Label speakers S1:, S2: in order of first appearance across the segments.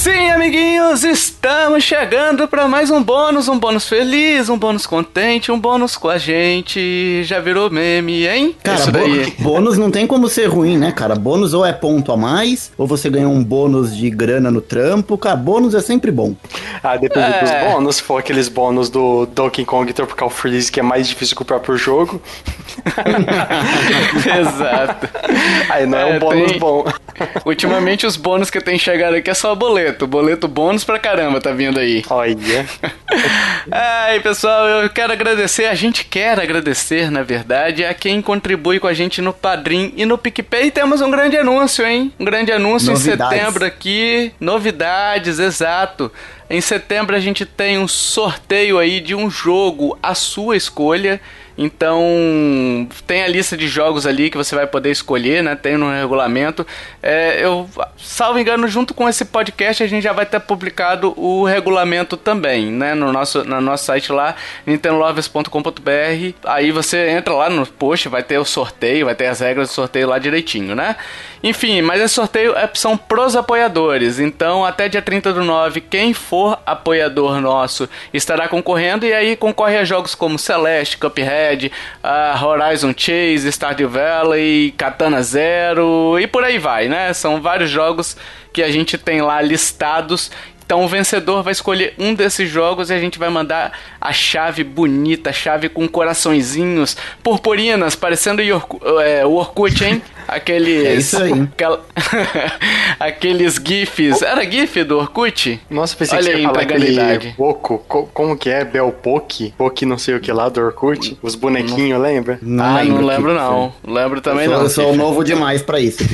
S1: Sim, amiguinhos, estamos chegando para mais um bônus, um bônus feliz, um bônus contente, um bônus com a gente. Já virou meme, hein?
S2: Cara, bônus não tem como ser ruim, né, cara? Bônus ou é ponto a mais, ou você ganha um bônus de grana no trampo. Cara, bônus é sempre bom.
S3: Ah, depende é. dos bônus. Se for aqueles bônus do Donkey Kong Tropical Freeze, que é mais difícil que o próprio jogo.
S1: Exato.
S3: Aí não é, é um bônus tem... bom.
S1: Ultimamente os bônus que tem chegado aqui é só boleto. Boleto bônus pra caramba tá vindo aí.
S3: Olha.
S1: Aí, pessoal, eu quero agradecer, a gente quer agradecer, na verdade, a quem contribui com a gente no Padrim e no PicPay. Temos um grande anúncio, hein? Um grande anúncio Novidades. em setembro aqui. Novidades, exato. Em setembro a gente tem um sorteio aí de um jogo à sua escolha. Então, tem a lista de jogos ali que você vai poder escolher, né? Tem no regulamento. É, eu, salvo engano, junto com esse podcast, a gente já vai ter publicado o regulamento também, né? No nosso, no nosso site lá, nintendolovers.com.br. Aí você entra lá no post, vai ter o sorteio, vai ter as regras do sorteio lá direitinho, né? Enfim, mas esse sorteio é, são pros apoiadores. Então, até dia 30 do 9, quem for apoiador nosso estará concorrendo. E aí concorre a jogos como Celeste, Cuphead uh, Horizon Chase, Stardew Valley, Katana Zero e por aí vai, né? São vários jogos que a gente tem lá listados então o vencedor vai escolher um desses jogos e a gente vai mandar a chave bonita, a chave com coraçõezinhos, purpurinas, parecendo é, o Orkut, hein? Aqueles.
S2: É isso aí.
S1: Aquela, aqueles GIFs. Era GIF do Orkut?
S3: Nossa, pensei Olha que você ia falar aquele Poco. Como que é? Belpoke? Poke não sei o que lá do Orkut? Os bonequinhos, não, lembra?
S1: Não ah, lembro não lembro não. Lembro também
S2: eu
S1: sou,
S2: não. Eu sou novo demais pra isso.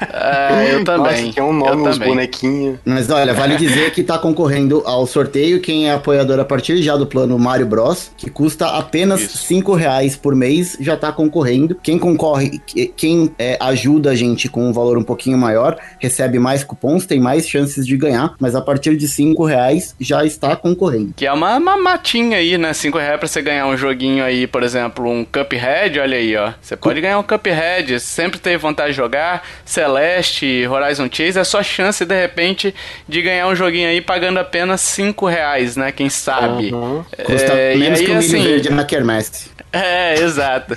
S1: é, eu também. Nossa,
S3: que é um nome, uns bonequinhos.
S2: Mas olha, vale dizer que está concorrendo ao sorteio quem é apoiador a partir já do plano Mario Bros, que custa apenas Isso. 5 reais por mês, já está concorrendo. Quem concorre, quem é, ajuda a gente com um valor um pouquinho maior, recebe mais cupons, tem mais chances de ganhar, mas a partir de 5 reais já está concorrendo.
S1: Que é uma, uma matinha aí, né? 5 reais pra você ganhar um joguinho aí, por exemplo, um Cuphead, olha aí, ó. Você pode ganhar um Cuphead, sempre teve vontade de jogar, Celeste, Horizon Chase, é só chance de repente de ganhar um joguinho aí pagando apenas 5 reais, né? Quem sabe.
S2: Uhum. É, Custa menos aí, que um assim, verde na quermesse.
S1: É, exato.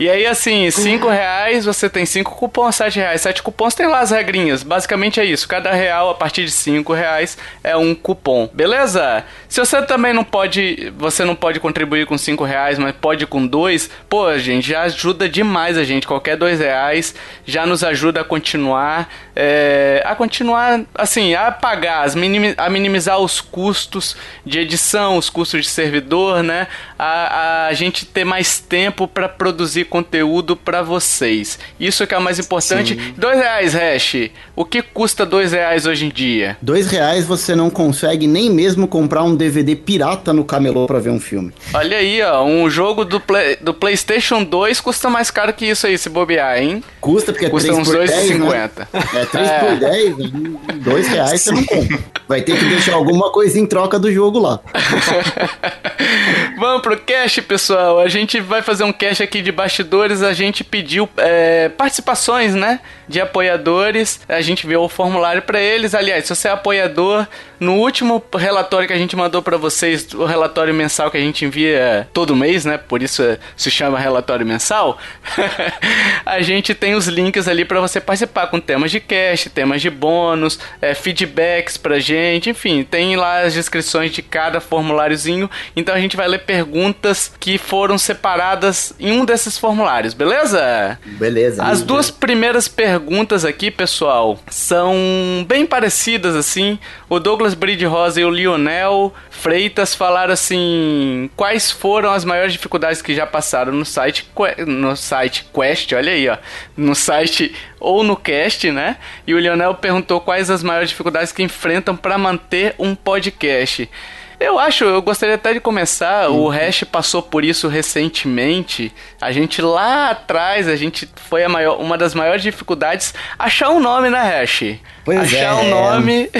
S1: e aí, assim, 5 reais, você tem 5 cupons, 7 reais. 7 cupons tem lá as regrinhas. Basicamente é isso. Cada real, a partir de 5 reais, é um cupom. Beleza? Se você também não pode. Você não pode contribuir com 5 reais, mas pode com 2, pô, gente, já ajuda demais a gente. Qualquer 2 reais já nos ajuda a continuar. É, a continuar, assim, a pagar, a minimizar os custos de edição, os custos de servidor, né? A, a gente ter mais tempo para produzir conteúdo para vocês. Isso que é o mais importante. Sim. Dois reais, Hash. O que custa dois reais hoje em dia?
S2: Dois reais você não consegue nem mesmo comprar um DVD pirata no camelô para ver um filme.
S1: Olha aí, ó. Um jogo do, play, do PlayStation 2 custa mais caro que isso aí, se bobear, hein?
S2: Custa, porque
S1: custa
S2: é
S1: uns 2,50. Né?
S2: É 3 é. por 10, dois reais Sim. você não compra. Vai ter que deixar alguma coisa em troca do jogo lá.
S1: Vamos pro cash, pessoal. A gente vai fazer um cash aqui de bastidores. A gente pediu é, participações, né? De apoiadores. A gente viu o formulário para eles. Aliás, se você é apoiador, no último relatório que a gente mandou para vocês, o relatório mensal que a gente envia todo mês, né? Por isso se chama relatório mensal. a gente tem os links ali para você participar com temas de cash, temas de bônus, é, feedbacks pra gente, enfim, tem lá as descrições de cada formuláriozinho. Então a gente vai ler perguntas que foram separadas em um desses formulários, beleza?
S2: Beleza.
S1: As duas primeiras perguntas aqui, pessoal, são bem parecidas assim. O Douglas Bride Rosa e o Lionel Freitas falaram assim: quais foram as maiores dificuldades que já passaram no site no site Quest, olha aí, ó, no site ou no cast, né? E o Lionel perguntou quais as maiores dificuldades que enfrentam para manter um podcast. Eu acho, eu gostaria até de começar. Uhum. O Hash passou por isso recentemente. A gente lá atrás, a gente foi a maior, uma das maiores dificuldades achar um nome, né, Hash?
S2: Pois
S1: achar
S2: é.
S1: um nome.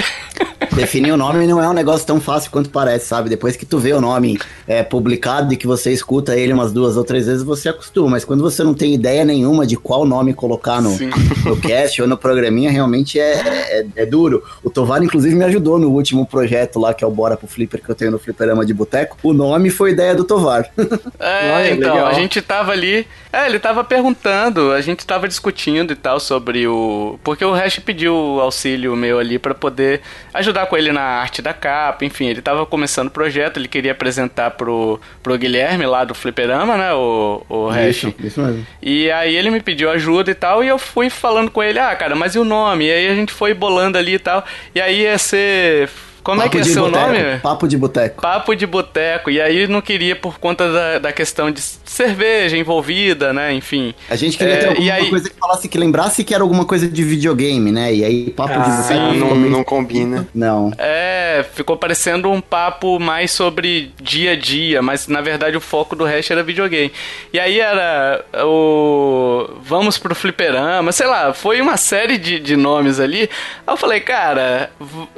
S2: Definir o nome não é um negócio tão fácil quanto parece, sabe? Depois que tu vê o nome é, publicado e que você escuta ele umas duas ou três vezes, você acostuma. Mas quando você não tem ideia nenhuma de qual nome colocar no, no cast ou no programinha, realmente é, é, é, duro. O Tovar, inclusive, me ajudou no último projeto lá, que é o Bora pro Flipper, que eu tenho no Fliperama de Boteco. O nome foi ideia do Tovar.
S1: É, Olha, então, legal. a gente tava ali. É, ele tava perguntando, a gente tava discutindo e tal sobre o. Porque o Hash pediu auxílio meu ali para poder ajudar com ele na arte da capa, enfim, ele tava começando o projeto, ele queria apresentar pro, pro Guilherme lá do Fliperama, né? O, o Hash. Isso, isso mesmo. E aí ele me pediu ajuda e tal, e eu fui falando com ele, ah, cara, mas e o nome? E aí a gente foi bolando ali e tal. E aí ia ser como Papo é que é seu
S2: boteco.
S1: nome?
S2: Papo de Boteco.
S1: Papo de Boteco. E aí não queria por conta da, da questão de cerveja envolvida, né? Enfim.
S2: A gente queria é, ter alguma aí... coisa que falasse, que lembrasse que era alguma coisa de videogame, né? E aí Papo ah, de
S3: Boteco. Não, meio... não combina.
S2: Não.
S1: É, ficou parecendo um papo mais sobre dia a dia, mas na verdade o foco do resto era videogame. E aí era o. Vamos pro fliperama, sei lá, foi uma série de, de nomes ali. Aí eu falei, cara,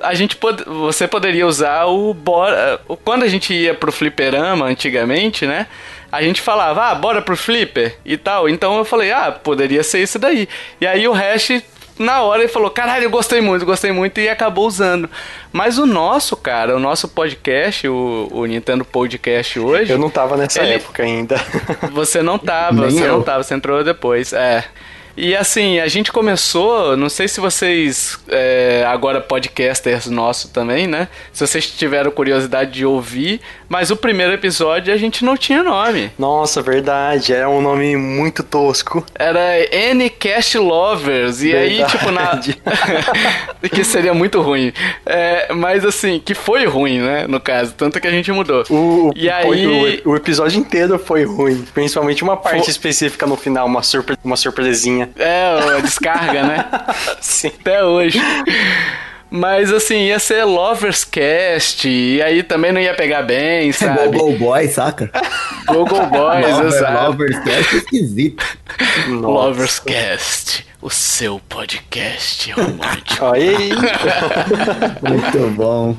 S1: a gente pode você poderia usar o bora. Quando a gente ia pro fliperama antigamente, né? A gente falava, ah, bora pro flipper e tal. Então eu falei, ah, poderia ser isso daí. E aí o hash na hora ele falou, caralho, eu gostei muito, gostei muito e acabou usando. Mas o nosso, cara, o nosso podcast, o, o Nintendo Podcast hoje.
S3: Eu não tava nessa ele... época ainda.
S1: Você não tava, você eu. não tava, você entrou depois. É. E assim, a gente começou, não sei se vocês, é, agora podcasters nosso também, né? Se vocês tiveram curiosidade de ouvir, mas o primeiro episódio a gente não tinha nome.
S3: Nossa, verdade, era um nome muito tosco.
S1: Era Ncast Lovers, e verdade. aí, tipo, na. que seria muito ruim. É, mas assim, que foi ruim, né? No caso, tanto que a gente mudou.
S3: O, e aí... o, o episódio inteiro foi ruim, principalmente uma parte foi... específica no final, uma, surpre... uma surpresinha
S1: é, a descarga, né? Sim. Até hoje. Mas assim, ia ser Lovers Cast, e aí também não ia pegar bem, sabe?
S2: Google Boy, saca?
S1: Google Boys, Lover, exato.
S2: Lovers Cast é esquisito.
S1: Lovers Cast, o seu podcast romântico.
S3: Aí.
S2: Muito bom.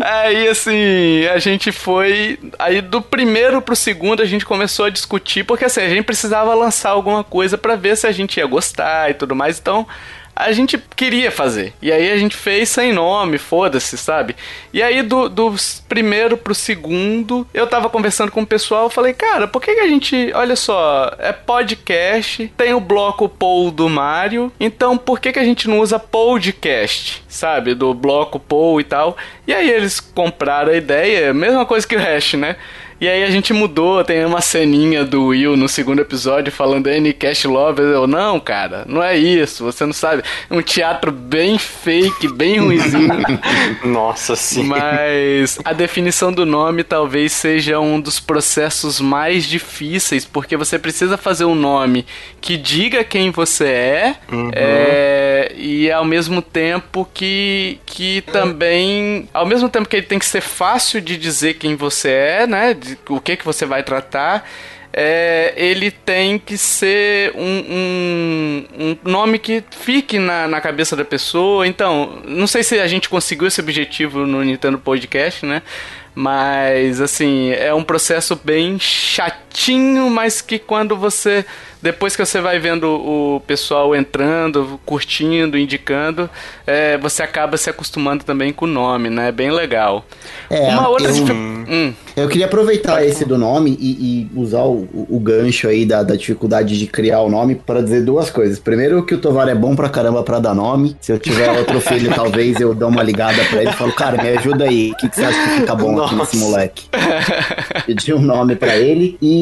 S1: Aí assim, a gente foi. Aí do primeiro pro segundo a gente começou a discutir, porque assim, a gente precisava lançar alguma coisa para ver se a gente ia gostar e tudo mais. Então a gente queria fazer. E aí a gente fez sem nome, foda-se, sabe? E aí do, do primeiro pro segundo, eu tava conversando com o pessoal, falei, cara, por que, que a gente, olha só, é podcast, tem o bloco Paul do Mario, então por que, que a gente não usa podcast, sabe? Do bloco Paul e tal. E aí eles compraram a ideia, mesma coisa que o Hash, né? E aí a gente mudou, tem uma ceninha do Will no segundo episódio falando N Cash Love. Eu, não, cara, não é isso, você não sabe. É um teatro bem fake, bem ruimzinho.
S3: Nossa, sim.
S1: Mas a definição do nome talvez seja um dos processos mais difíceis, porque você precisa fazer um nome que diga quem você é, uhum. é e ao mesmo tempo que, que também. Ao mesmo tempo que ele tem que ser fácil de dizer quem você é, né? De, o que, que você vai tratar, é, ele tem que ser um, um, um nome que fique na, na, cabeça da pessoa. Então, não sei se a gente conseguiu esse objetivo no Nintendo Podcast, né? Mas, assim, é um processo bem chatinho, mas que quando você depois que você vai vendo o pessoal entrando, curtindo, indicando, é, você acaba se acostumando também com o nome, né? É bem legal.
S2: É, Uma outra eu, hum. eu queria aproveitar esse do nome e, e usar o, o, gancho aí da, da, dificuldade de criar o nome para dizer duas coisas. Primeiro, que o Tovar é bom pra caramba pra dar nome. Se eu tiver outro filho, talvez eu dou uma ligada pra ele e falo, cara, me ajuda aí. O que, que você acha que fica bom Nossa. aqui nesse moleque? Pedir um nome para ele. E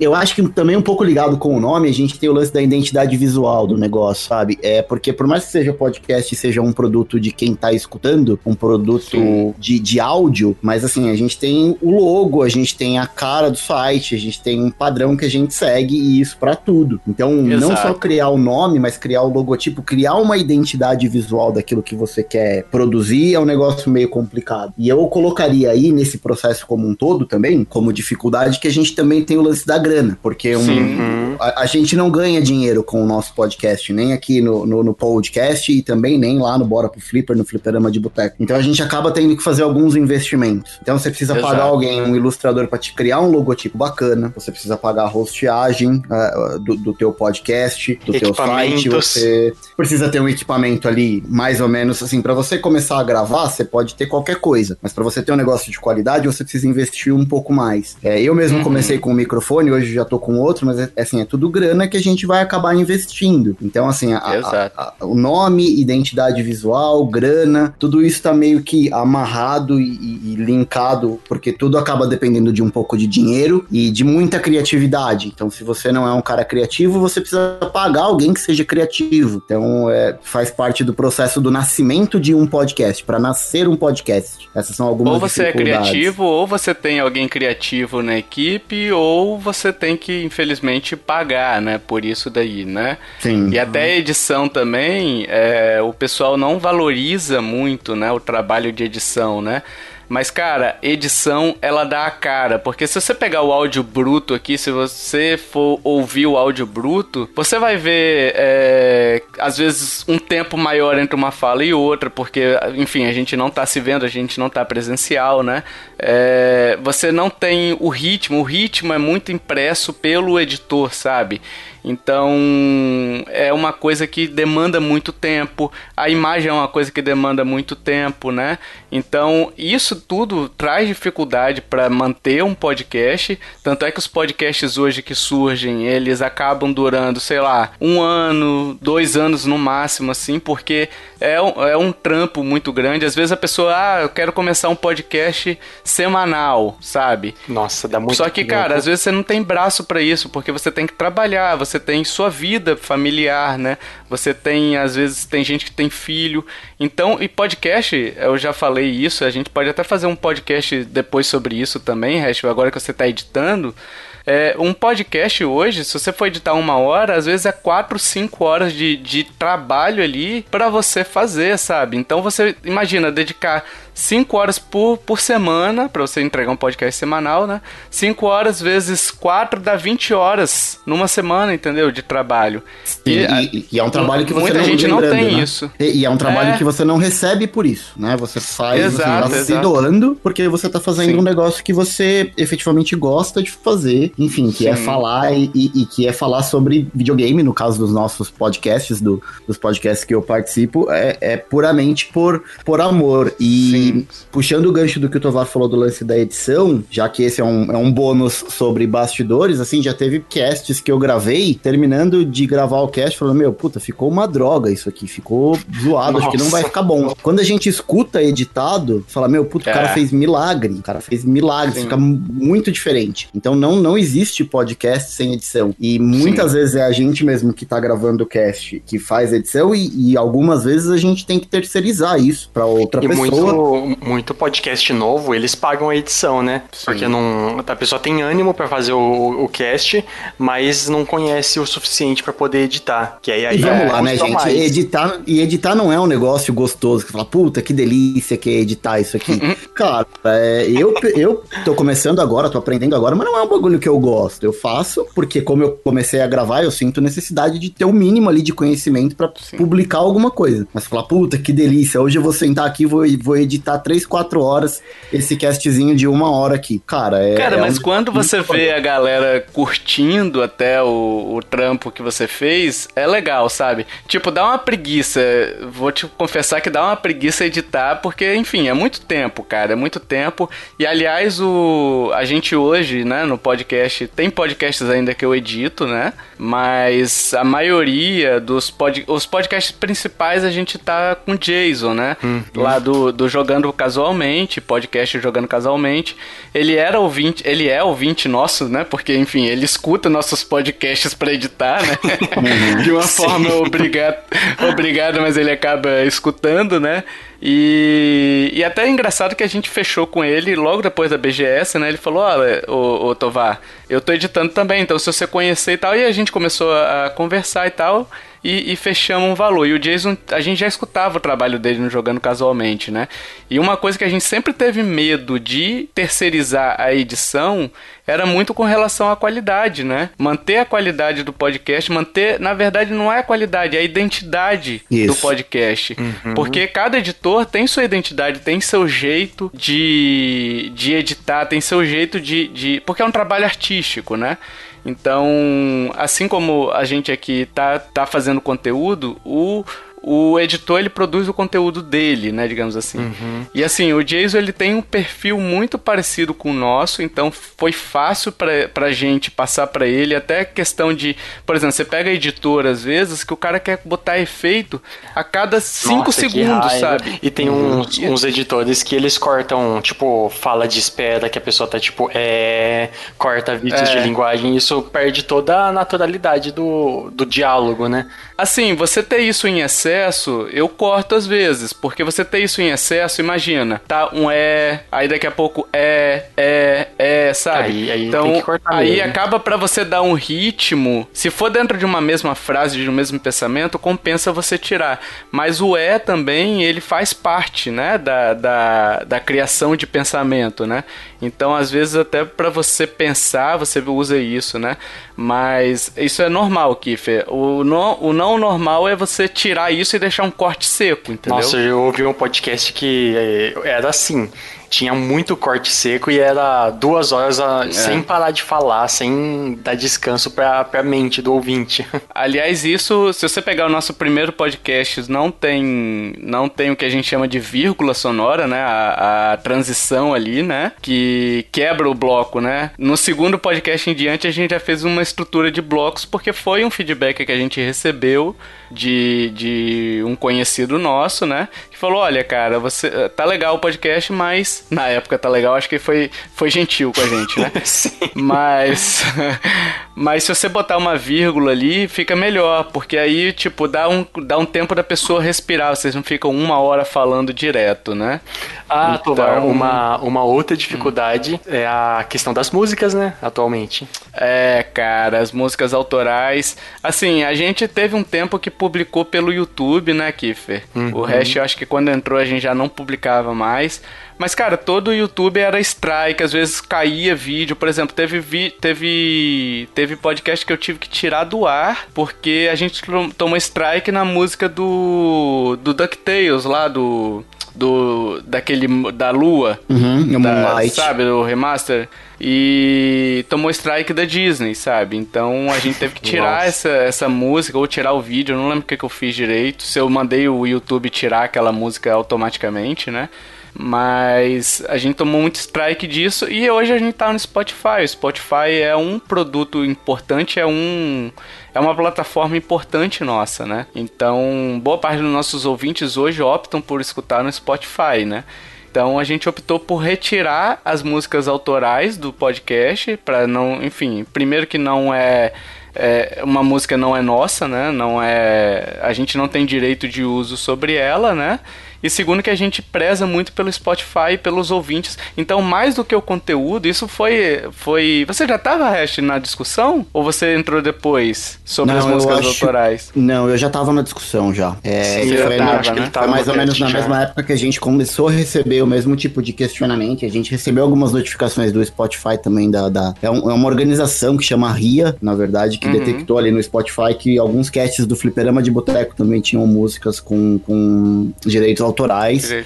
S2: eu acho que também um pouco ligado com o nome a gente tem o lance da identidade visual do negócio, sabe? É porque por mais que seja podcast, seja um produto de quem tá escutando, um produto de, de áudio, mas assim, a gente tem o logo, a gente tem a cara do site, a gente tem um padrão que a gente segue e isso para tudo. Então, Exato. não só criar o nome, mas criar o logotipo, criar uma identidade visual daquilo que você quer produzir é um negócio meio complicado. E eu colocaria aí nesse processo como um todo também, como dificuldade, que a gente também tem tem o lance da grana, porque um, a, a, gente não ganha dinheiro com o nosso podcast, nem aqui no, no, no, podcast e também nem lá no Bora pro Flipper, no Flipperama de Boteco. Então a gente acaba tendo que fazer alguns investimentos. Então você precisa Exato. pagar alguém, um ilustrador para te criar um logotipo bacana, você precisa pagar a hosteagem uh, do, do teu podcast, do teu site, você precisa ter um equipamento ali, mais ou menos assim, para você começar a gravar, você pode ter qualquer coisa, mas para você ter um negócio de qualidade, você precisa investir um pouco mais. É, eu mesmo uhum. comecei com um microfone, hoje já tô com outro, mas é, assim, é tudo grana que a gente vai acabar investindo. Então, assim, a, a, a, o nome, identidade visual, grana, tudo isso tá meio que amarrado e, e, linkado, porque tudo acaba dependendo de um pouco de dinheiro e de muita criatividade. Então, se você não é um cara criativo, você precisa pagar alguém que seja criativo. Então, é, faz parte do processo do nascimento de um podcast, para nascer um podcast. Essas são algumas
S1: Ou você é criativo, ou você tem alguém criativo na equipe, ou você tem que, infelizmente, pagar, né, por isso daí, né? Sim. E até a edição também, é, o pessoal não valoriza muito, né, o trabalho de edição, né? Mas, cara, edição, ela dá a cara. Porque se você pegar o áudio bruto aqui, se você for ouvir o áudio bruto, você vai ver, é, às vezes, um tempo maior entre uma fala e outra, porque, enfim, a gente não tá se vendo, a gente não tá presencial, né? É, você não tem o ritmo, o ritmo é muito impresso pelo editor, sabe? Então é uma coisa que demanda muito tempo, a imagem é uma coisa que demanda muito tempo, né? Então isso tudo traz dificuldade para manter um podcast. Tanto é que os podcasts hoje que surgem, eles acabam durando, sei lá, um ano, dois anos no máximo, assim, porque é um, é um trampo muito grande. Às vezes a pessoa, ah, eu quero começar um podcast semanal, sabe?
S3: Nossa, dá muito
S1: Só que, cara, às vezes você não tem braço para isso, porque você tem que trabalhar, você você tem sua vida familiar, né? Você tem, às vezes, tem gente que tem filho. Então, e podcast, eu já falei isso, a gente pode até fazer um podcast depois sobre isso também, Hash, agora que você está editando. É, um podcast hoje, se você for editar uma hora, às vezes é quatro, cinco horas de, de trabalho ali para você fazer, sabe? Então você imagina dedicar 5 horas por, por semana, para você entregar um podcast semanal, né? 5 horas vezes 4 dá 20 horas numa semana, entendeu? De trabalho.
S2: E, e, e é um trabalho que você
S1: muita
S2: não
S1: gente não tem né? isso.
S2: E, e, é um trabalho é. que você não recebe por isso, né? Você faz exato, você tá se doando porque você tá fazendo Sim. um negócio que você efetivamente gosta de fazer, enfim, que é Sim. é falar e, e, que é falar sobre videogame, no caso dos nossos podcasts, do, dos podcasts que eu participo, é, é puramente por, por amor. E Sim puxando o gancho do que o Tovar falou do lance da edição, já que esse é um, é um bônus sobre bastidores, assim, já teve casts que eu gravei, terminando de gravar o cast, falando, meu, puta, ficou uma droga isso aqui, ficou zoado, Nossa. acho que não vai ficar bom. Quando a gente escuta editado, fala, meu, puta, é. o cara é. fez milagre, o cara fez milagre, Sim. fica muito diferente. Então não, não existe podcast sem edição. E muitas Sim. vezes é a gente mesmo que tá gravando o cast que faz edição e, e algumas vezes a gente tem que terceirizar isso para outra e pessoa.
S3: Muito muito podcast novo, eles pagam a edição, né? Sim. Porque não, a pessoa tem ânimo para fazer o, o cast, mas não conhece o suficiente para poder editar. Que aí, aí
S2: e vamos é, lá, né, gente? Mais. Editar, e editar não é um negócio gostoso que fala, puta, que delícia que é editar isso aqui. Uhum. Cara, é, eu, eu tô começando agora, tô aprendendo agora, mas não é um bagulho que eu gosto. Eu faço porque, como eu comecei a gravar, eu sinto necessidade de ter o um mínimo ali de conhecimento para publicar alguma coisa. Mas falar, puta, que delícia, hoje eu vou sentar aqui e vou, vou editar ficar 3, 4 horas esse castzinho de uma hora aqui. Cara, é.
S1: Cara,
S2: é
S1: mas um... quando você vê a galera curtindo até o, o trampo que você fez, é legal, sabe? Tipo, dá uma preguiça. Vou te confessar que dá uma preguiça editar, porque, enfim, é muito tempo, cara. É muito tempo. E aliás, o a gente hoje, né, no podcast, tem podcasts ainda que eu edito, né? Mas a maioria dos pod... os podcasts principais a gente tá com Jason, né? Hum, Lá do, do Jogando jogando casualmente, podcast jogando casualmente. Ele era ouvinte, ele é ouvinte nosso, né? Porque, enfim, ele escuta nossos podcasts para editar, né? Uhum. De uma forma obrigada, obrigada, mas ele acaba escutando, né? E, e até é engraçado que a gente fechou com ele logo depois da BGS, né? Ele falou: Olha, ô, ô Tovar, eu tô editando também, então se você conhecer e tal. E a gente começou a conversar e tal e, e, fechamos um valor. E o Jason, a gente já escutava o trabalho dele no Jogando Casualmente, né? E uma coisa que a gente sempre teve medo de terceirizar a edição era muito com relação à qualidade, né? Manter a qualidade do podcast, manter, na verdade, não é a qualidade, é a identidade Isso. do podcast. Uhum. Porque cada editor tem sua identidade, tem seu jeito de, de editar, tem seu jeito de, de. Porque é um trabalho artístico, né? Então, assim como a gente aqui tá, tá fazendo conteúdo, o o editor ele produz o conteúdo dele, né, digamos assim. Uhum. E assim, o Jason ele tem um perfil muito parecido com o nosso, então foi fácil pra, pra gente passar para ele, até questão de, por exemplo, você pega a editora às vezes que o cara quer botar efeito a cada 5 segundos, sabe?
S3: E tem uhum. uns, uns, editores que eles cortam, tipo, fala de espera que a pessoa tá tipo, é, corta vídeos é. de linguagem, isso perde toda a naturalidade do, do diálogo, né?
S1: Assim, você ter isso em excesso, eu corto às vezes, porque você ter isso em excesso, imagina, tá um é, aí daqui a pouco é, é, é, sabe? Aí, aí então, aí mesmo. acaba para você dar um ritmo, se for dentro de uma mesma frase, de um mesmo pensamento, compensa você tirar. Mas o é também, ele faz parte, né, da, da, da criação de pensamento, né? Então, às vezes, até para você pensar, você usa isso, né? Mas isso é normal, Kiffer. O não, o não normal é você tirar isso e deixar um corte seco, entendeu?
S3: Nossa, eu ouvi um podcast que eh, era assim tinha muito corte seco e era duas horas a, é. sem parar de falar, sem dar descanso pra, pra mente do ouvinte.
S1: Aliás, isso, se você pegar o nosso primeiro podcast, não tem, não tem o que a gente chama de vírgula sonora, né? A, a transição ali, né? Que quebra o bloco, né? No segundo podcast em diante, a gente já fez uma estrutura de blocos, porque foi um feedback que a gente recebeu de, de um conhecido nosso, né? Que falou: olha, cara, você tá legal o podcast, mas na época tá legal, acho que foi, foi gentil com a gente, né? Sim. Mas, mas se você botar uma vírgula ali, fica melhor, porque aí, tipo, dá um, dá um tempo da pessoa respirar, vocês não ficam uma hora falando direto, né?
S3: Ah, então... Tovar, uma, uma outra dificuldade hum. é a questão das músicas, né, atualmente.
S1: É, cara, as músicas autorais, assim, a gente teve um tempo que publicou pelo YouTube, né, Kiffer? Uhum. O resto, eu acho que quando entrou a gente já não publicava mais, mas, cara, todo o YouTube era strike, às vezes caía vídeo. Por exemplo, teve, vi, teve, teve podcast que eu tive que tirar do ar porque a gente tomou strike na música do, do DuckTales lá, do do daquele da lua,
S2: uhum,
S1: da, sabe, do remaster? E tomou strike da Disney, sabe? Então a gente teve que tirar essa, essa música ou tirar o vídeo, eu não lembro o que, que eu fiz direito, se eu mandei o YouTube tirar aquela música automaticamente, né? Mas a gente tomou muito strike disso e hoje a gente tá no Spotify. O Spotify é um produto importante, é um é uma plataforma importante nossa, né? Então, boa parte dos nossos ouvintes hoje optam por escutar no Spotify, né? Então a gente optou por retirar as músicas autorais do podcast para não, enfim, primeiro que não é é, uma música não é nossa, né? Não é, a gente não tem direito de uso sobre ela, né? E segundo que a gente preza muito pelo Spotify e pelos ouvintes. Então, mais do que o conteúdo, isso foi. foi... Você já estava, Hash, na discussão? Ou você entrou depois sobre não, as músicas acho... autorais?
S2: Não, eu já estava na discussão já. É, Sim, foi, tava, na, né? foi mais ou menos na já. mesma época que a gente começou a receber o mesmo tipo de questionamento. A gente recebeu algumas notificações do Spotify também. Da, da... É, um, é, uma organização que chama RIA, na verdade, que uhum. detectou ali no Spotify que alguns casts do Fliperama de Boteco também tinham músicas com, com direitos autorais.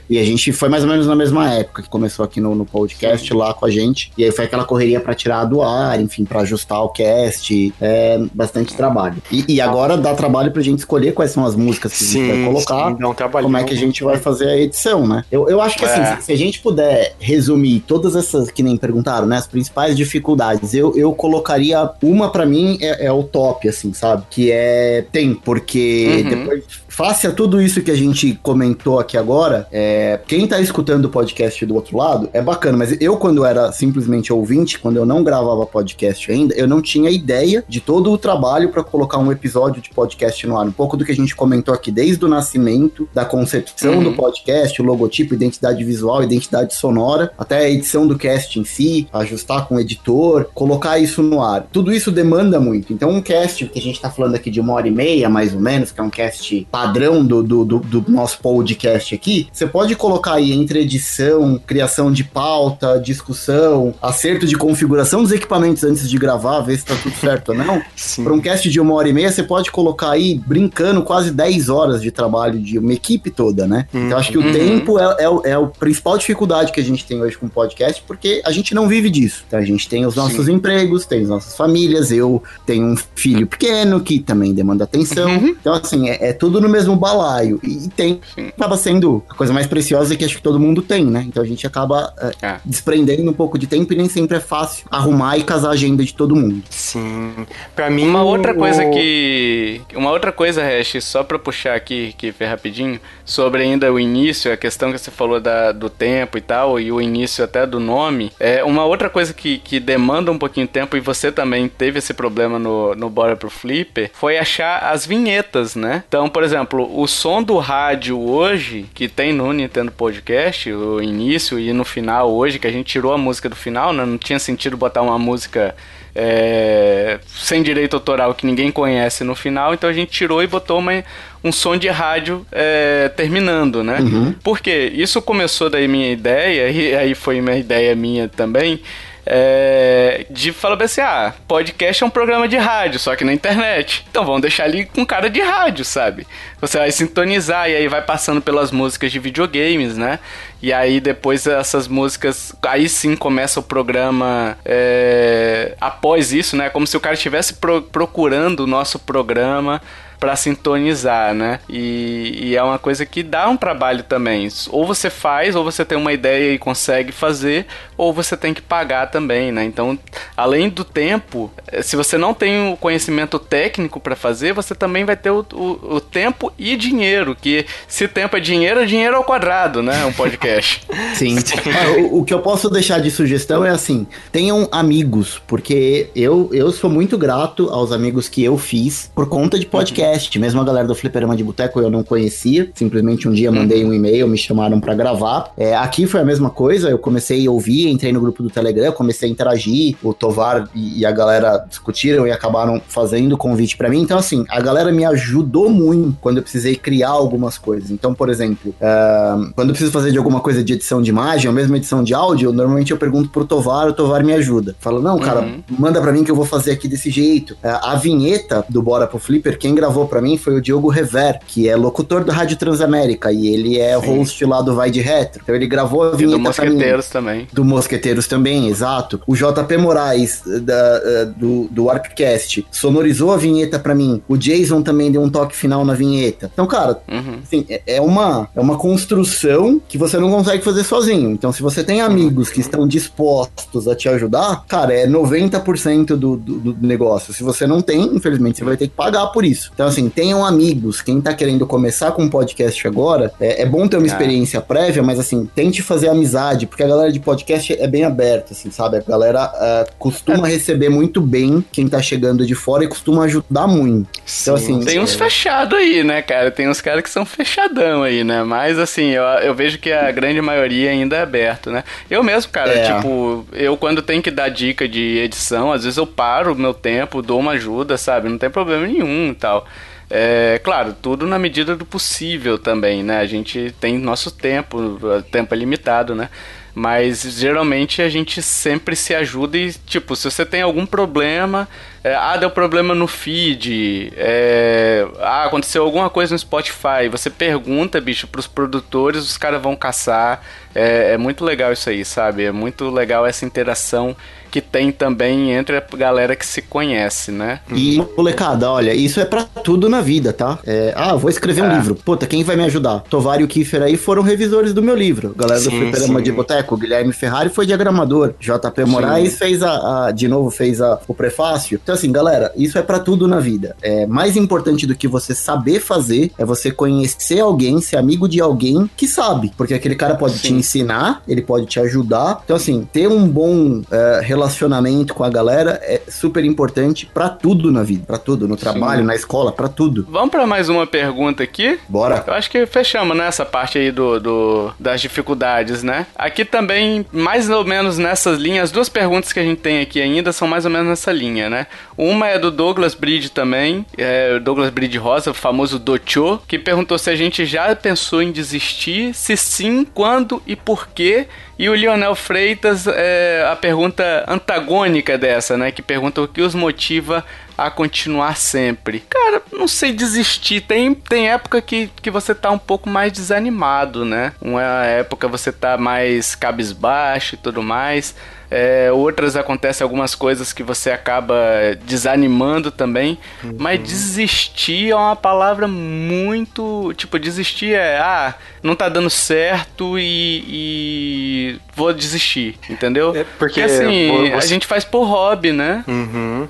S2: E a gente foi mais ou menos na mesma época que começou aqui no, no podcast Sim. lá com a gente. E aí foi aquela correria para tirar do ar, enfim, para ajustar o cast. É bastante trabalho. E, e, agora dá trabalho pra gente escolher quais são as músicas que sim, a gente vai colocar. Sim, não, como é que a gente vai fazer a edição, né? Eu, eu acho que assim, é. se a gente puder resumir todas essas que nem perguntaram, né? As principais dificuldades, eu, eu colocaria uma para mim é, é, o top, assim, sabe? Que é tem, porque uhum. depois face a tudo isso que a gente comentou aqui agora, é, quem tá escutando o podcast do outro lado é bacana, mas eu, quando era simplesmente ouvinte, quando eu não gravava podcast ainda, eu não tinha ideia de todo o trabalho para colocar um episódio de podcast no ar. Um pouco do que a gente comentou aqui, desde o nascimento, da concepção uhum. do podcast, o logotipo, identidade visual, identidade sonora, até a edição do cast em si, ajustar com o editor, colocar isso no ar. Tudo isso demanda muito. Então, um cast que a gente tá falando aqui de uma hora e meia, mais ou menos, que é um cast padrão do, do, do, do nosso podcast aqui, você pode colocar aí entre edição, criação de pauta, discussão, acerto de configuração dos equipamentos antes de gravar, ver se tá tudo certo ou não. Para um cast de uma hora e meia, você pode colocar aí, brincando, quase 10 horas de trabalho de uma equipe toda, né? Uhum. Então acho que o uhum. tempo é, é, é a principal dificuldade que a gente tem hoje com o podcast, porque a gente não vive disso. Então a gente tem os nossos Sim. empregos, tem as nossas famílias, eu tenho um filho pequeno que também demanda atenção. Uhum. Então, assim, é, é, tudo no mesmo balaio. E, tem, Sim. acaba sendo a coisa mais preciosa que acho que todo mundo tem, né? Então a gente acaba é, é. desprendendo um pouco de tempo e nem sempre é fácil arrumar e casar a agenda de todo mundo.
S3: Sim. Pra mim.
S1: Uma outra coisa o... que. Uma outra coisa, Hash, só pra puxar aqui, que foi rapidinho, sobre ainda o início, a questão que você falou da, do tempo e tal, e o início até do nome. É uma outra coisa que, que demanda um pouquinho de tempo, e você também teve esse problema no, no Bora pro Flipper, foi achar as vinhetas, né? Então, por exemplo, o som do rádio hoje, que tem no Nintendo Podcast, o início e no final hoje, que a gente tirou a música do final, né? Não tinha sentido botar uma música é, sem direito autoral que ninguém conhece no final, então a gente tirou e botou uma, um som de rádio é, terminando, né? Uhum. Porque isso começou daí minha ideia, e aí foi uma ideia minha também, é, de falar assim: ah, podcast é um programa de rádio, só que na internet. Então vamos deixar ali com cara de rádio, sabe? Você vai sintonizar e aí vai passando pelas músicas de videogames, né? E aí depois essas músicas, aí sim começa o programa é, após isso, né? Como se o cara estivesse pro procurando o nosso programa para sintonizar, né? E, e, é uma coisa que dá um trabalho também. Ou você faz, ou você tem uma ideia e consegue fazer, ou você tem que pagar também, né? Então, além do tempo, eh, se você não tem o conhecimento técnico para fazer, você também vai ter o, o, o, tempo e dinheiro. Que se tempo é dinheiro, é dinheiro ao quadrado, né? Um podcast.
S2: Sim. É, o, o, que eu posso deixar de sugestão é assim: tenham amigos, porque eu, eu sou muito grato aos amigos que eu fiz por conta de podcast podcast, mesmo a galera do Fliperama de Boteco eu não conhecia, simplesmente um dia mandei um e-mail, me chamaram para gravar. É, aqui foi a mesma coisa, eu comecei a ouvir, entrei no grupo do Telegram, comecei a interagir, o Tovar e, a galera discutiram e acabaram fazendo o convite para mim. Então, assim, a galera me ajudou muito quando eu precisei criar algumas coisas. Então, por exemplo, uh, quando eu preciso fazer de alguma coisa de edição de imagem, ou mesmo edição de áudio, normalmente eu pergunto pro Tovar, o Tovar me ajuda. Fala, não, cara, uhum. manda para mim que eu vou fazer aqui desse jeito. Uh, a vinheta do Bora pro Flipper, quem gravou gravou para mim foi o Diogo Rever, que é locutor da Rádio Transamérica e ele é Sim. host lá do Vai de Retro. Então ele gravou a vinheta
S1: e do Mosqueteiros também.
S2: Do Mosqueteiros também, exato. O JP Moraes da, eh, do, do Warpcast sonorizou a vinheta para mim. O Jason também deu um toque final na vinheta. Então, cara, uhum. assim, é, é uma, é uma construção que você não consegue fazer sozinho. Então, se você tem amigos que estão dispostos a te ajudar, cara, é 90% do, do, do negócio. Se você não tem, infelizmente, você vai ter que pagar por isso. Então, assim, tenham amigos. Quem tá querendo começar com um podcast agora, é, é bom ter uma ah. experiência prévia, mas assim, tente fazer amizade, porque a galera de podcast é bem aberta, assim, sabe? A galera uh, costuma é. receber muito bem quem tá chegando de fora e costuma ajudar muito.
S1: Então, assim. Tem uns é... fechados aí, né, cara? Tem uns caras que são fechadão aí, né? Mas, assim, eu, eu vejo que a grande maioria ainda é aberto, né? Eu mesmo, cara, é. tipo, eu quando tenho que dar dica de edição, às vezes eu paro o meu tempo, dou uma ajuda, sabe? Não tem problema nenhum e tal. É, claro, tudo na medida do possível também, né? A gente tem nosso tempo, o tempo é limitado, né? Mas geralmente a gente sempre se ajuda e, tipo, se você tem algum problema, é, ah, deu problema no feed, é, ah, aconteceu alguma coisa no Spotify, você pergunta, bicho, pros produtores, os caras vão caçar. É, é muito legal isso aí, sabe? É muito legal essa interação que tem também entre a galera que se conhece, né?
S2: E, molecada, olha, isso é para tudo na vida, tá? É, ah, vou escrever um é. livro. Puta, quem vai me ajudar? Tovar e o Kiefer aí foram revisores do meu livro. Galera sim, do Fliperama de Boteco, Guilherme Ferrari foi diagramador. JP Moraes sim. fez a, a, de novo, fez a, o prefácio. Então, assim, galera, isso é para tudo na vida. É mais importante do que você saber fazer é você conhecer alguém, ser amigo de alguém que sabe. Porque aquele cara pode sim. te ensinar, ele pode te ajudar. Então, assim, ter um bom é, relacionamento com a galera é super importante para tudo na vida, para tudo, no trabalho, Sim. na escola, para tudo.
S1: Vamos para mais uma pergunta aqui?
S2: Bora.
S1: Eu acho que fechamos né, parte aí do, do, das dificuldades, né? Aqui também, mais ou menos nessas linhas, duas perguntas que a gente tem aqui ainda são mais ou menos nessa linha, né? Uma é do Douglas Bridge também, é Douglas Bridge Rosa, o famoso Docho, que perguntou se a gente já pensou em desistir, se sim, quando e por quê. E o Lionel Freitas, é, a pergunta antagônica dessa, né? Que pergunta o que os motiva a continuar sempre. Cara, não sei desistir. Tem, tem época que, que você tá um pouco mais desanimado, né? Uma época você tá mais cabisbaixo e tudo mais. É, outras acontecem algumas coisas que você acaba desanimando também. Uhum. Mas desistir é uma palavra muito. Tipo, desistir é. Ah, não tá dando certo e, e vou desistir, entendeu? É porque, porque assim, você... a gente faz por hobby, né?
S3: Uhum.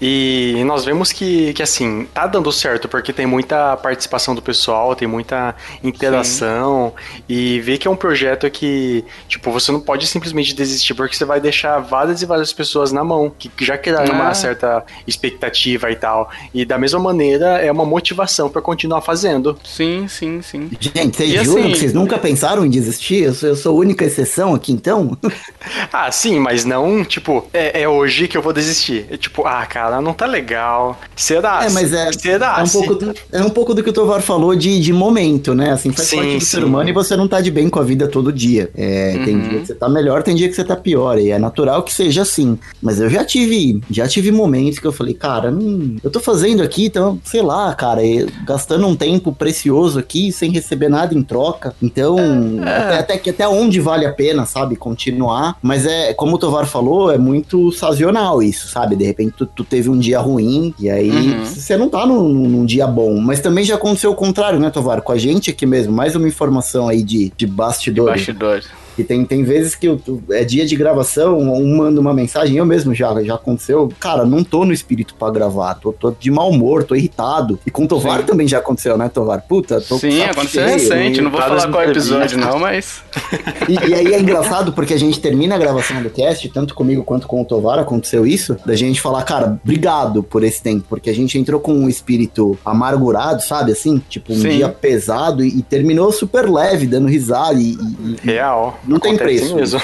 S3: E nós vemos que, que assim, tá dando certo porque tem muita participação do pessoal, tem muita interação Sim. e ver que é um projeto que, tipo, você não pode simplesmente desistir porque você vai deixar várias e várias pessoas na mão que já criaram uma certa expectativa e tal. E da mesma maneira é uma motivação para continuar fazendo.
S1: Sim, sim, sim.
S2: Gente, vocês juram assim... que vocês nunca pensaram em desistir? Eu sou, eu sou a única exceção aqui então?
S3: ah, sim, mas não, tipo, é, é, hoje que eu vou desistir. É tipo, ah, cara, não tá legal. Será?
S2: É, mas é, Será? É, um pouco do, é um pouco do que o Tovar falou de, de momento, né? Assim, faz sim, parte do sim. ser humano e você não tá de bem com a vida todo dia. É, uhum. Tem dia que você tá melhor, tem dia que você tá pior. E é natural que seja assim. Mas eu já tive, já tive momentos que eu falei, cara, não, eu tô fazendo aqui, então, sei lá, cara, gastando um tempo precioso aqui sem receber nada em troca. Então, é, até, até, que até onde vale a pena, sabe? sabe? Continuar. Mas é, como o Tovar falou, é muito sazonal isso, sabe? De repente tu, tu teve um dia ruim e aí uhum. você não tá num, num, dia bom. Mas também já aconteceu o contrário, né, Tovar? Com a gente aqui mesmo. Mais uma informação aí de, de bastidores. De bastidores. Que tem, tem vezes que eu, é dia de gravação, um manda uma mensagem, eu mesmo já, já aconteceu. Cara, não tô no espírito para gravar, tô, tô de mau humor, tô irritado. E com o Tovar Sim. também já aconteceu, né, Tovar? Puta,
S1: tô Sim, aconteceu cheio, recente, não vou falar qual episódio, não, mas.
S2: e, e, aí é engraçado porque a gente termina a gravação do cast, tanto comigo quanto com o Tovar aconteceu isso, da gente falar, cara, obrigado por esse tempo, porque a gente entrou com um espírito amargurado, sabe, assim? Tipo, um Sim. dia pesado e, e, terminou super leve, dando risada e. e
S3: Real.
S2: Não tem preço. Mesmo.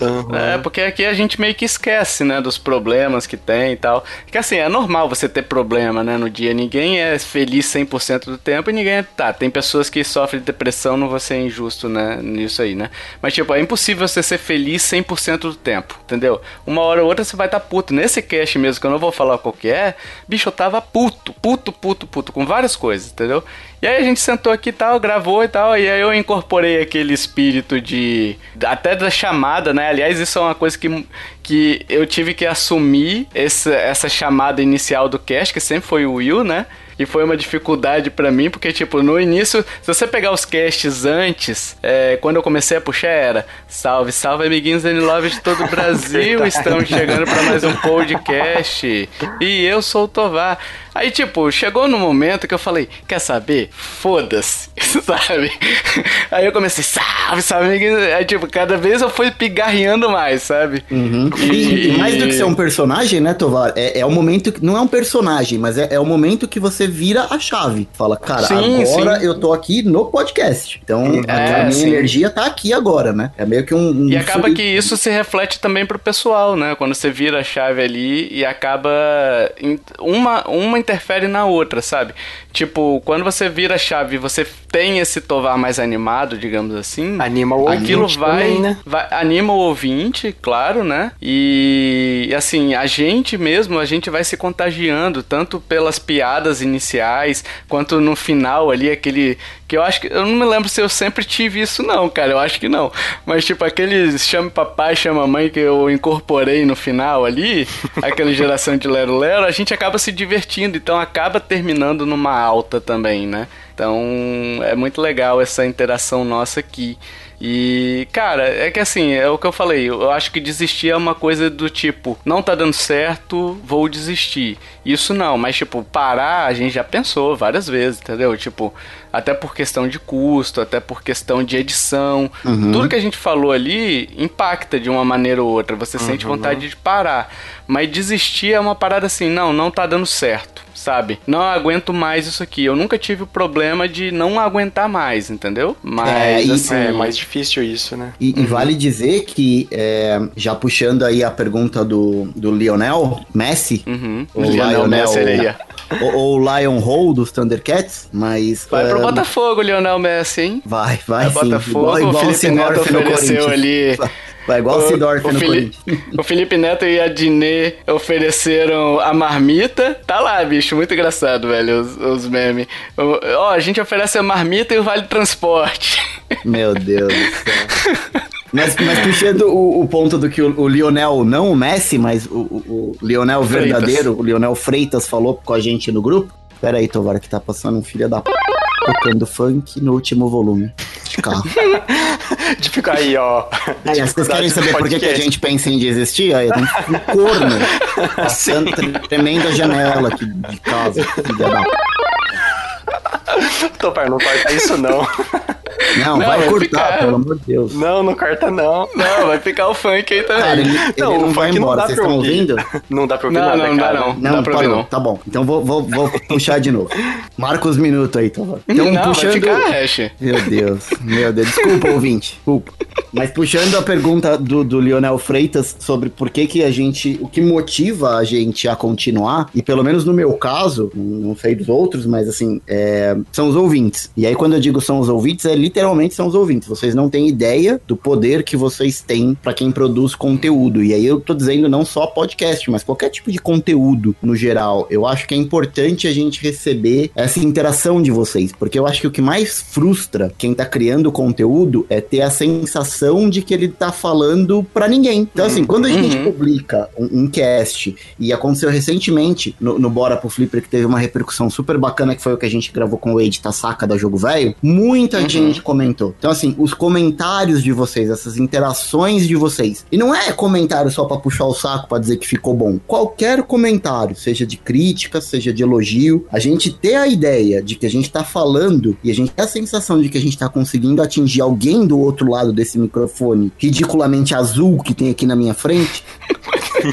S1: Uhum. É, porque aqui a gente meio que esquece, né, dos problemas que tem e tal. Porque assim, é normal você ter problema, né, no dia. Ninguém é feliz 100% do tempo e ninguém é... Tá, tem pessoas que sofrem de depressão, não vou ser injusto, né, nisso aí, né. Mas, tipo, é impossível você ser feliz 100% do tempo, entendeu? Uma hora ou outra você vai estar tá puto. Nesse cast mesmo, que eu não vou falar qual que é, bicho, eu tava puto, puto, puto, puto, com várias coisas, entendeu? E aí a gente sentou aqui e tal, gravou e tal, e aí eu incorporei aquele espírito de. até da chamada, né? Aliás, isso é uma coisa que, que eu tive que assumir essa, essa chamada inicial do cast, que sempre foi o Will, né? E foi uma dificuldade para mim, porque, tipo, no início, se você pegar os casts antes, é, quando eu comecei a puxar, era salve, salve, amiguinhos and love de todo o Brasil, estamos chegando para mais um podcast. E eu sou o Tovar. Aí, tipo, chegou no momento que eu falei, quer saber? Foda-se, sabe? Aí eu comecei, salve, amiguinhos. Aí, tipo, cada vez eu fui pigarreando mais, sabe?
S2: Uhum. E, e, mais do que ser um personagem, né, Tovar? É, é o momento que. Não é um personagem, mas é, é o momento que você vira a chave. Fala, cara, sim, agora sim. eu tô aqui no podcast. Então, é, a minha sim. energia tá aqui agora, né? É meio que um. um
S1: e acaba que isso se reflete também pro pessoal, né? Quando você vira a chave ali e acaba. Uma, uma interfere na outra, sabe? Tipo, quando você vira a chave e você tem esse tovar mais animado, digamos assim.
S3: Anima o ouvinte.
S1: Aquilo vai, também, né? vai. Anima o ouvinte, claro, né? E assim, a gente mesmo, a gente vai se contagiando, tanto pelas piadas iniciais, quanto no final ali, aquele. Que eu acho que. Eu não me lembro se eu sempre tive isso, não, cara. Eu acho que não. Mas, tipo, aquele chame papai, chama mãe que eu incorporei no final ali, aquela geração de Lero Lero, a gente acaba se divertindo, então acaba terminando numa alta também, né? Então é muito legal essa interação nossa aqui. E, cara, é que assim, é o que eu falei, eu acho que desistir é uma coisa do tipo, não tá dando certo, vou desistir. Isso não, mas tipo, parar a gente já pensou várias vezes, entendeu? Tipo, até por questão de custo, até por questão de edição. Uhum. Tudo que a gente falou ali impacta de uma maneira ou outra, você uhum. sente vontade de parar. Mas desistir é uma parada assim, não, não tá dando certo sabe? Não aguento mais isso aqui. Eu nunca tive o problema de não aguentar mais, entendeu? Mas é,
S3: assim, é mais difícil isso, né?
S2: E, uhum. e vale dizer que, é, já puxando aí a pergunta do, do Lionel Messi,
S1: uhum. o Lionel, Lionel
S2: Messi ou, o Lion Hole dos Thundercats, mas.
S1: Vai pro Botafogo, Lionel Messi, hein?
S2: Vai, vai,
S1: vai sim. Botafogo, igual, igual o Felipe Neto ofereceu ali.
S2: Vai igual o Sidorf no Felipe,
S1: O Felipe Neto e a Dinê ofereceram a marmita. Tá lá, bicho. Muito engraçado, velho, os, os memes. Ó, a gente oferece a marmita e o vale transporte.
S2: Meu Deus do céu. Mas, mas puxando o, o, ponto do que o, o, Lionel, não o Messi, mas o, o, Lionel verdadeiro, o Lionel Freitas falou com a gente no grupo. Pera aí, Tovar, que tá passando um filho da p... tocando funk no último volume de carro.
S3: de ficar aí, ó.
S2: Aí, vocês querem saber por que, que a gente pensa em desistir? Aí, tem um corno passando tremenda janela aqui de casa, filha da p...
S3: Topar, não corta isso não.
S2: Não, não vai, vai, cortar, ficar... pelo amor de Deus.
S3: Não, não corta não.
S1: Não, vai ficar o funk aí também. Cara,
S2: ele, ele não, não vai embora, vocês estão ouvindo?
S3: Não dá pra ouvir
S1: não,
S3: nada,
S1: não,
S3: cara.
S1: Não,
S2: não, não,
S1: dá pra ouvir não.
S2: Tá bom, então vou, vou, vou puxar de novo. Marca os minutos aí, então. Então,
S1: não, puxando... vai ficar hash.
S2: Meu Deus, meu Deus. Desculpa, ouvinte, desculpa. Mas puxando a pergunta do, do Lionel Freitas sobre por que que a gente, o que motiva a gente a continuar, e pelo menos no meu caso, não sei dos outros, mas assim, é, são os ouvintes. E aí quando eu digo são os ouvintes, é literalmente são os ouvintes. Vocês não têm ideia do poder que vocês têm para quem produz conteúdo. E aí eu tô dizendo não só podcast, mas qualquer tipo de conteúdo no geral. Eu acho que é importante a gente receber essa interação de vocês, porque eu acho que o que mais frustra quem tá criando conteúdo é ter a sensação de que ele tá falando para ninguém. Então, assim, quando a gente uhum. publica um, um, cast, e aconteceu recentemente no, no Bora pro Flipper, que teve uma repercussão super bacana, que foi o que a gente gravou com o Wade Tasaka da Jogo Velho, muita uhum. gente comentou. Então, assim, os comentários de vocês, essas interações de vocês, e não é comentário só para puxar o saco para dizer que ficou bom. Qualquer comentário, seja de crítica, seja de elogio, a gente ter a ideia de que a gente tá falando e a gente tem a sensação de que a gente tá conseguindo atingir alguém do outro lado desse microfone microfone ridiculamente azul que tem aqui na minha frente.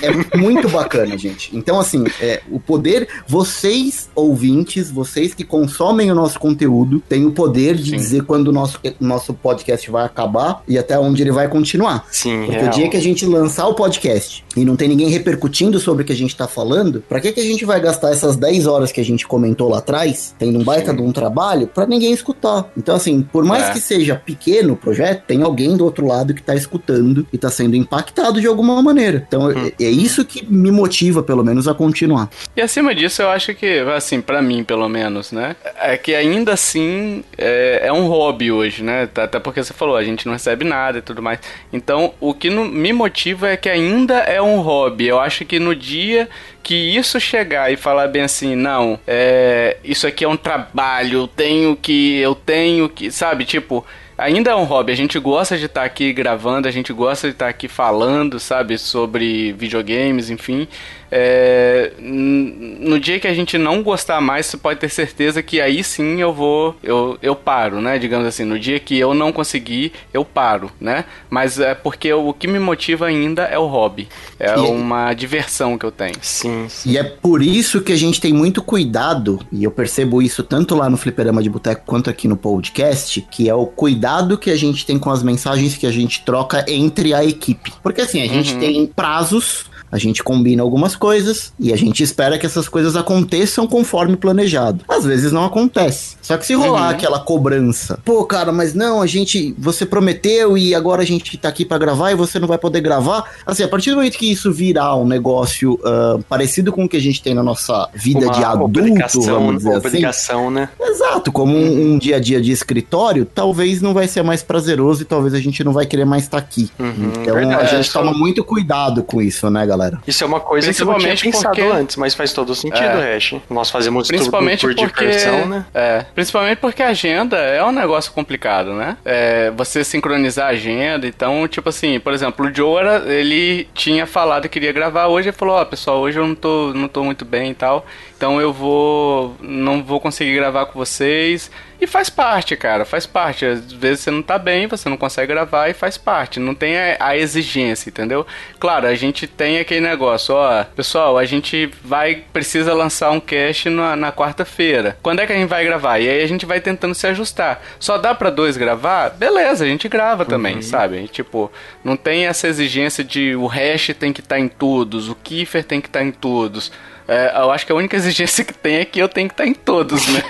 S2: é muito bacana, gente. Então, assim, é, o poder, vocês ouvintes, vocês que consomem o nosso conteúdo, têm o poder de Sim. dizer quando o nosso, nosso podcast vai acabar e até onde ele vai continuar.
S3: Sim,
S2: Porque real. o dia que a gente lançar o podcast e não tem ninguém repercutindo sobre o que a gente tá falando, pra que, que a gente vai gastar essas 10 horas que a gente comentou lá atrás, tendo um baita Sim. de um trabalho, pra ninguém escutar? Então, assim, por mais é. que seja pequeno o projeto, tem alguém do outro lado que tá escutando e tá sendo impactado de alguma maneira. Então, hum. é, é isso que me motiva, pelo menos, a continuar.
S1: E acima disso, eu acho que, assim, para mim, pelo menos, né? É que ainda assim é, é um hobby hoje, né? Até porque você falou, a gente não recebe nada e tudo mais. Então, o que me motiva é que ainda é um hobby. Eu acho que no dia que isso chegar e falar bem assim, não, é, isso aqui é um trabalho, eu tenho que, eu tenho que, sabe, tipo, ainda é um hobby. A gente gosta de estar tá aqui gravando, a gente gosta de estar tá aqui falando, sabe, sobre videogames, enfim. É, no dia que a gente não gostar mais, você pode ter certeza que aí sim eu vou, eu, eu paro, né? Digamos assim, no dia que eu não conseguir, eu paro, né? Mas é porque o que me motiva ainda é o hobby, é e uma diversão que eu tenho.
S2: Sim, sim, E é por isso que a gente tem muito cuidado, e eu percebo isso tanto lá no Fliperama de Boteco quanto aqui no podcast, que é o cuidado que a gente tem com as mensagens que a gente troca entre a equipe. Porque assim, a gente uhum. tem prazos a gente combina algumas coisas e a gente espera que essas coisas aconteçam conforme planejado. Às vezes não acontece. Só que se rolar uhum. aquela cobrança, pô, cara, mas não, a gente, você prometeu e agora a gente tá aqui para gravar e você não vai poder gravar. Assim, a partir do momento que isso virar um negócio uh, parecido com o que a gente tem na nossa vida uma de adulto, vamos dizer assim.
S3: obrigação, assim. né?
S2: Exato, como um, um, dia a dia de escritório, talvez não vai ser mais prazeroso e talvez a gente não vai querer mais estar tá aqui. Uhum, então verdade, a gente toma muito cuidado com isso, né, galera? Galera.
S3: Isso é uma coisa que eu não tinha pensado porque... antes, mas faz todo sentido, é. Hash. Nós fazemos
S1: principalmente tudo por porque... diversão, né? É, principalmente porque a agenda é um negócio complicado, né? É, você sincronizar a agenda, então, tipo assim, por exemplo, o Joe, era, ele tinha falado que queria gravar hoje e falou, ó, oh, pessoal, hoje eu não tô, não tô muito bem e tal. Então eu vou. não vou conseguir gravar com vocês. E faz parte, cara, faz parte. Às vezes você não tá bem, você não consegue gravar e faz parte. Não tem a, a exigência, entendeu? Claro, a gente tem aquele negócio, ó, pessoal, a gente vai, precisa lançar um cast na, na quarta-feira. Quando é que a gente vai gravar? E aí a gente vai tentando se ajustar. Só dá para dois gravar? Beleza, a gente grava também, uhum. sabe? E, tipo, não tem essa exigência de o hash tem que estar tá em todos, o Kiefer tem que estar tá em todos. É, eu acho que a única exigência que tem é que eu tenho que estar em todos, né?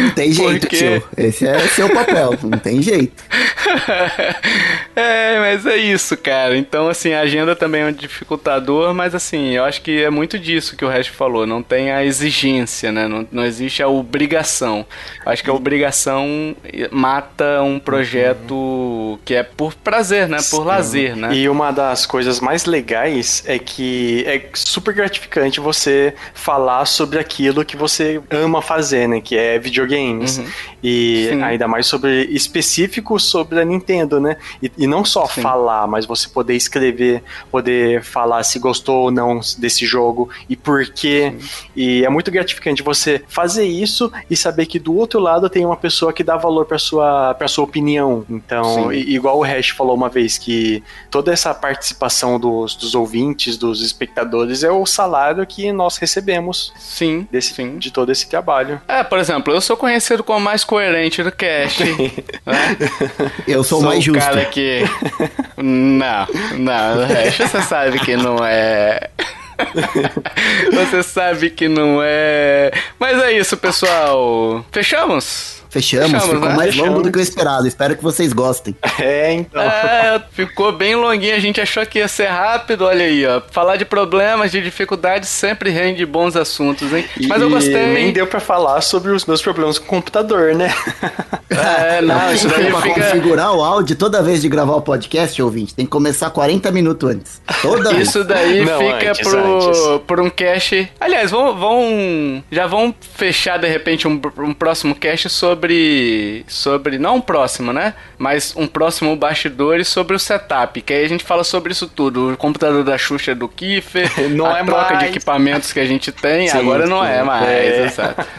S2: não tem jeito, Porque... tio. Esse é seu papel, não tem jeito.
S1: é, mas é isso, cara. Então, assim, a agenda também é um dificultador, mas assim, eu acho que é muito disso que o resto falou. Não tem a exigência, né? Não, não existe a obrigação. Acho que a obrigação mata um projeto que é por prazer, né? Por Sim. lazer, né?
S3: E uma das coisas mais legais é que é super gratificante você falar sobre aquilo que você ama fazer, né? Que é videogames. Uhum. E Sim. ainda mais sobre específico sobre a Nintendo, né? E, e não só Sim. falar, mas você poder escrever, poder falar se gostou ou não desse jogo e por quê. Sim. E é muito gratificante você fazer isso e saber que do outro lado tem uma pessoa que dá valor para sua para sua opinião. Então, igual o Hash falou uma vez que toda essa participação dos, dos ouvintes, dos espectadores é o salário que nós recebemos.
S1: Sim,
S3: desse,
S1: sim.
S3: de todo esse trabalho.
S1: É, por exemplo, eu sou conhecido como mais coerente do cast. né?
S2: Eu sou, sou mais justo.
S1: cara que. Não, não, você sabe que não é. Você sabe que não é. Mas é isso, pessoal. Fechamos?
S2: Fechamos, Fechamos ficou né? mais Fechamos. longo do que eu esperado. Espero que vocês gostem.
S1: É, então. É, ficou bem longuinho. A gente achou que ia ser rápido. Olha aí, ó. Falar de problemas, de dificuldades sempre rende bons assuntos, hein?
S3: Mas e eu gostei. Nem deu pra falar sobre os meus problemas com o computador, né?
S2: É, não, isso daí pra fica... configurar o áudio toda vez de gravar o podcast, ouvinte, tem que começar 40 minutos antes. Toda
S1: vez. Isso daí não, fica antes, pro, antes. pro um cast. Aliás, vão, vão. Já vão fechar de repente um, um próximo cast sobre sobre. sobre. Não um próximo, né? Mas um próximo bastidores sobre o setup. Que aí a gente fala sobre isso tudo. O computador da Xuxa do Kiffer, não a é troca mais. de equipamentos que a gente tem. Sim, agora não é mais, é. exato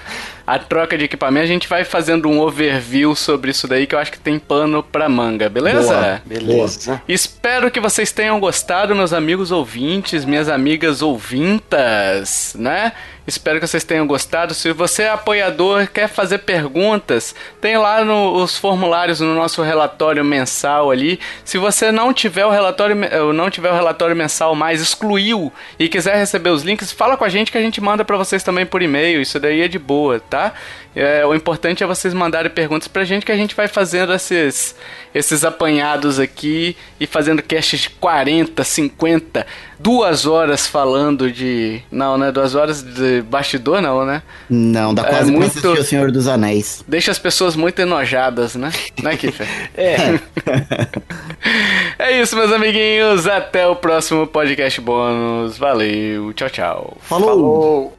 S1: a troca de equipamento, a gente vai fazendo um overview sobre isso daí que eu acho que tem pano pra manga, beleza? Boa,
S3: beleza. Boa.
S1: Espero que vocês tenham gostado, meus amigos ouvintes, minhas amigas ouvintas, né? Espero que vocês tenham gostado. Se você é apoiador, quer fazer perguntas, tem lá no, os formulários no nosso relatório mensal ali. Se você não tiver o relatório, eh, não tiver o relatório mensal mais, excluiu e quiser receber os links, fala com a gente que a gente manda para vocês também por e-mail. Isso daí é de boa, tá? É, o importante é vocês mandarem perguntas pra gente que a gente vai fazendo esses, esses apanhados aqui e fazendo casts de 40, 50, duas horas falando de. Não, né? Duas horas de bastidor, não, né?
S2: Não, dá quase é, muito... o Senhor dos Anéis.
S1: Deixa as pessoas muito enojadas, né? Né, Kiffer?
S3: é.
S1: é isso, meus amiguinhos. Até o próximo podcast bônus. Valeu. Tchau, tchau.
S2: Falou. Falou.